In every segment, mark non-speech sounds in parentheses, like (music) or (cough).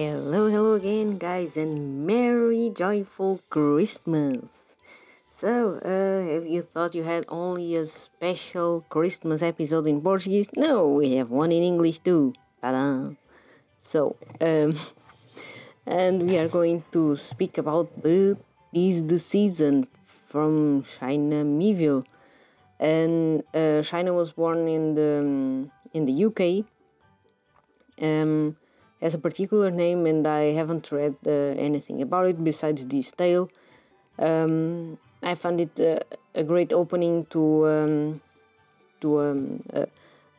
Hello, hello again, guys, and Merry Joyful Christmas! So, uh, have you thought you had only a special Christmas episode in Portuguese? No, we have one in English too. Ta-da! So, um, (laughs) and we are going to speak about the is the season from China Miéville, and uh, China was born in the um, in the UK. Um, has a particular name, and I haven't read uh, anything about it besides this tale. Um, I found it uh, a great opening to um, to um, uh,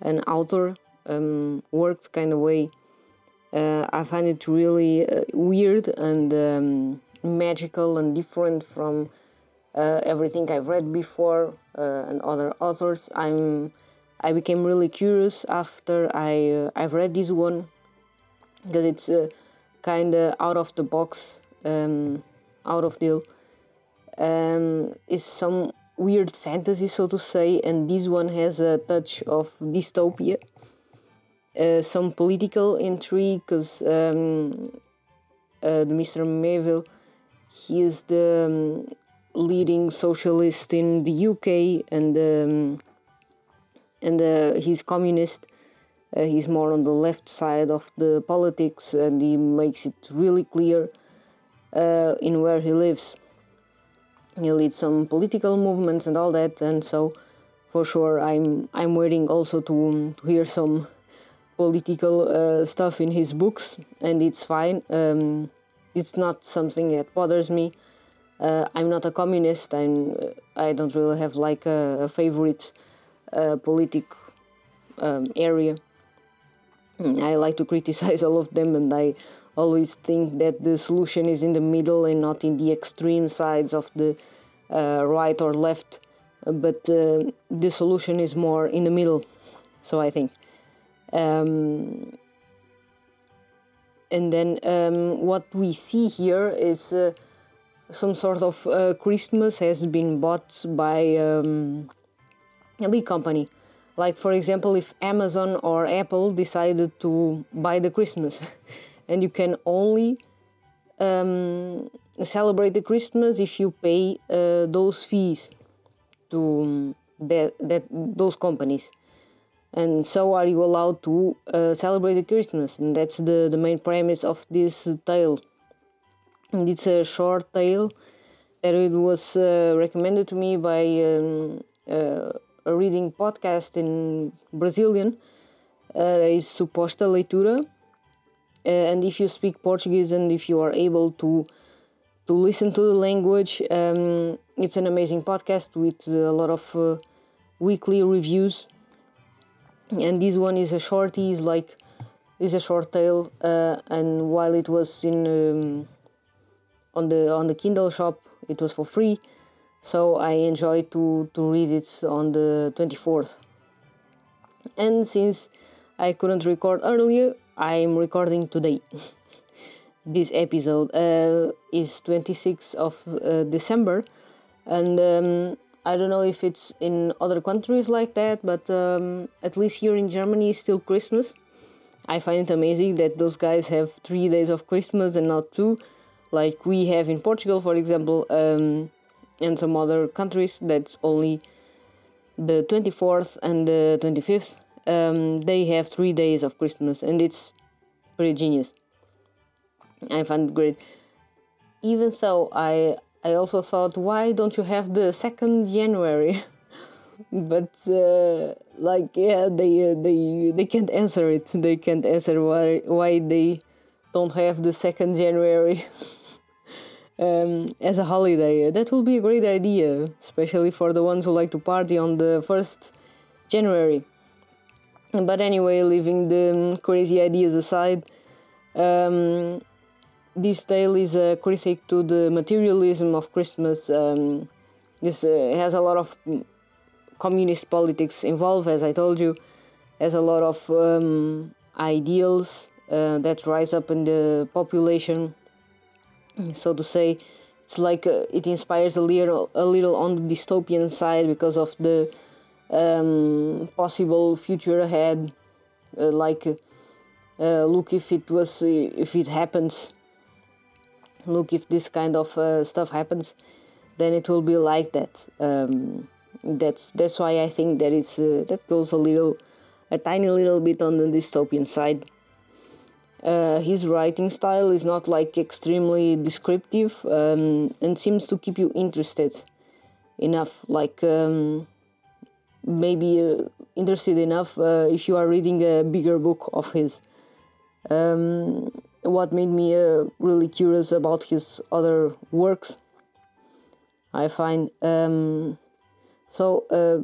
an author um, works kind of way. Uh, I find it really uh, weird and um, magical and different from uh, everything I've read before and other authors. I'm I became really curious after I I've read this one because it's uh, kind of out of the box, um, out of deal. Um, is some weird fantasy, so to say, and this one has a touch of dystopia. Uh, some political intrigue, because um, uh, Mr. Miéville, he is the um, leading socialist in the UK, and um, and uh, he's communist uh, he's more on the left side of the politics and he makes it really clear uh, in where he lives. He leads some political movements and all that, and so for sure I'm I'm waiting also to, um, to hear some political uh, stuff in his books, and it's fine. Um, it's not something that bothers me. Uh, I'm not a communist. I'm I don't really have like a, a favorite uh, politic um, area. I like to criticize (laughs) all of them, and I always think that the solution is in the middle and not in the extreme sides of the uh, right or left. But uh, the solution is more in the middle, so I think. Um, and then um, what we see here is uh, some sort of uh, Christmas has been bought by um, a big company like, for example, if Amazon or Apple decided to buy the Christmas, (laughs) and you can only um, celebrate the Christmas if you pay uh, those fees to um, that, that those companies. And so are you allowed to uh, celebrate the Christmas? And that's the, the main premise of this tale. And it's a short tale that it was uh, recommended to me by um, uh, reading podcast in Brazilian. Uh, is Suposta Leitura. Uh, and if you speak Portuguese and if you are able to to listen to the language, um, it's an amazing podcast with a lot of uh, weekly reviews. And this one is a shorty, is like is a short tale. Uh, and while it was in um, on the on the Kindle shop, it was for free so I enjoy to, to read it on the 24th. And since I couldn't record earlier, I'm recording today. (laughs) this episode uh, is 26th of uh, December, and um, I don't know if it's in other countries like that, but um, at least here in Germany, it's still Christmas. I find it amazing that those guys have three days of Christmas and not two, like we have in Portugal, for example. Um, and some other countries that's only the 24th and the 25th um, they have three days of christmas and it's pretty genius. I find it great. Even so i i also thought why don't you have the second january? (laughs) But uh, like yeah they uh, they they can't answer it. They can't answer why why they don't have the second january (laughs) um, as a holiday. That will be a great idea, especially for the ones who like to party on the 1st January. But anyway, leaving the um, crazy ideas aside, um, this tale is a critique to the materialism of Christmas. Um, this uh, has a lot of communist politics involved, as I told you, has a lot of um, ideals uh, that rise up in the population so to say it's like uh, it inspires a little a little on the dystopian side because of the um, possible future ahead. Uh, like uh, uh, look if it was if it happens. Look if this kind of uh, stuff happens then it will be like that. Um, that's that's why I think that it's uh, that goes a little a tiny little bit on the dystopian side uh, his writing style is not like extremely descriptive um, and seems to keep you interested enough like um, maybe uh, interested enough uh, if you are reading a bigger book of his. Um, what made me uh, really curious about his other works i find um, so uh,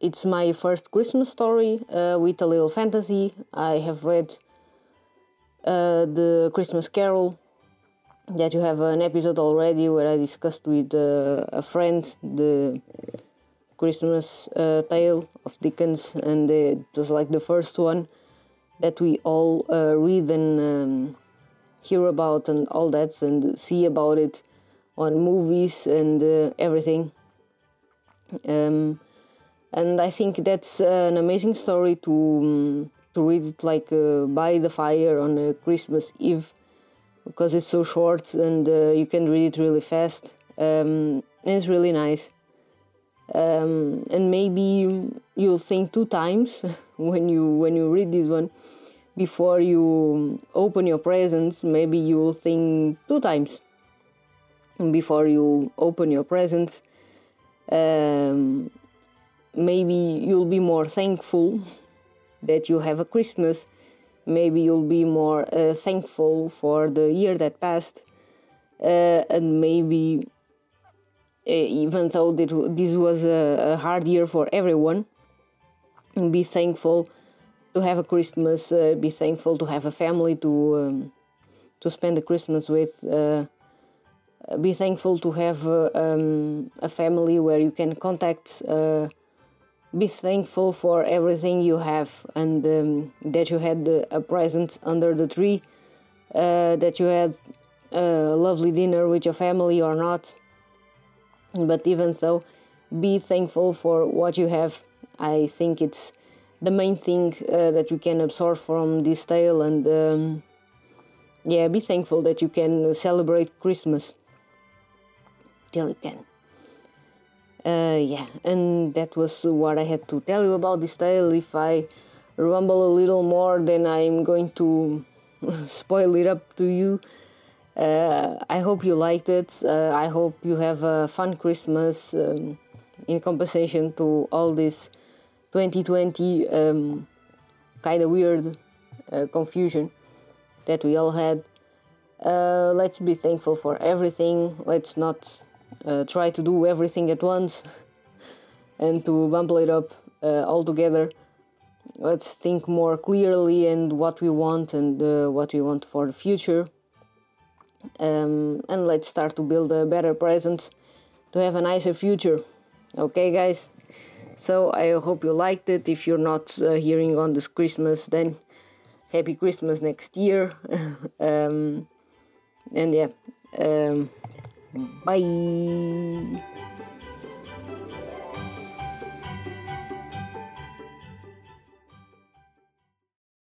it's my first christmas story uh, with a little fantasy. I have read uh, the christmas carol that you have an episode already where i discussed with uh, a friend the christmas uh, tale of dickens and it was like the first one that we all uh, read and um, hear about and all that and see about it on movies and uh, everything. Um, and I think that's an amazing story to um, to read it like uh, by the fire on a Christmas Eve because it's so short and uh, you can read it really fast. Um, it's really nice. Um, and maybe you'll think two times (laughs) when you when you read this one before you open your presents maybe you'll think two times before you open your presents um, maybe you'll be more thankful that you have a christmas maybe you'll be more uh, thankful for the year that passed uh, and maybe uh, even though this was a, a hard year for everyone be thankful to have a Christmas, uh, be thankful to have a family to um, to spend the Christmas with. Uh, be thankful to have uh, um, a family where you can contact. Uh, be thankful for everything you have and um, that you had a present under the tree, uh, that you had a lovely dinner with your family or not. But even so, be thankful for what you have. I think it's the main thing uh, that you can absorb from this tale and um, yeah be thankful that you can celebrate christmas till you can uh, yeah and that was what i had to tell you about this tale if i rumble a little more then i'm going to (laughs) spoil it up to you uh, i hope you liked it uh, i hope you have a fun christmas um, in compensation to all this 2020 um, kind of weird uh, confusion that we all had. Uh, let's be thankful for everything. Let's not uh, try to do everything at once (laughs) and to bumble it up uh, all together. Let's think more clearly and what we want and uh, what we want for the future. Um, and let's start to build a better present to have a nicer future. Okay, guys? So I hope you liked it. If you're not uh, hearing on this Christmas, then happy Christmas next year. (laughs) um, and yeah, um, バイ。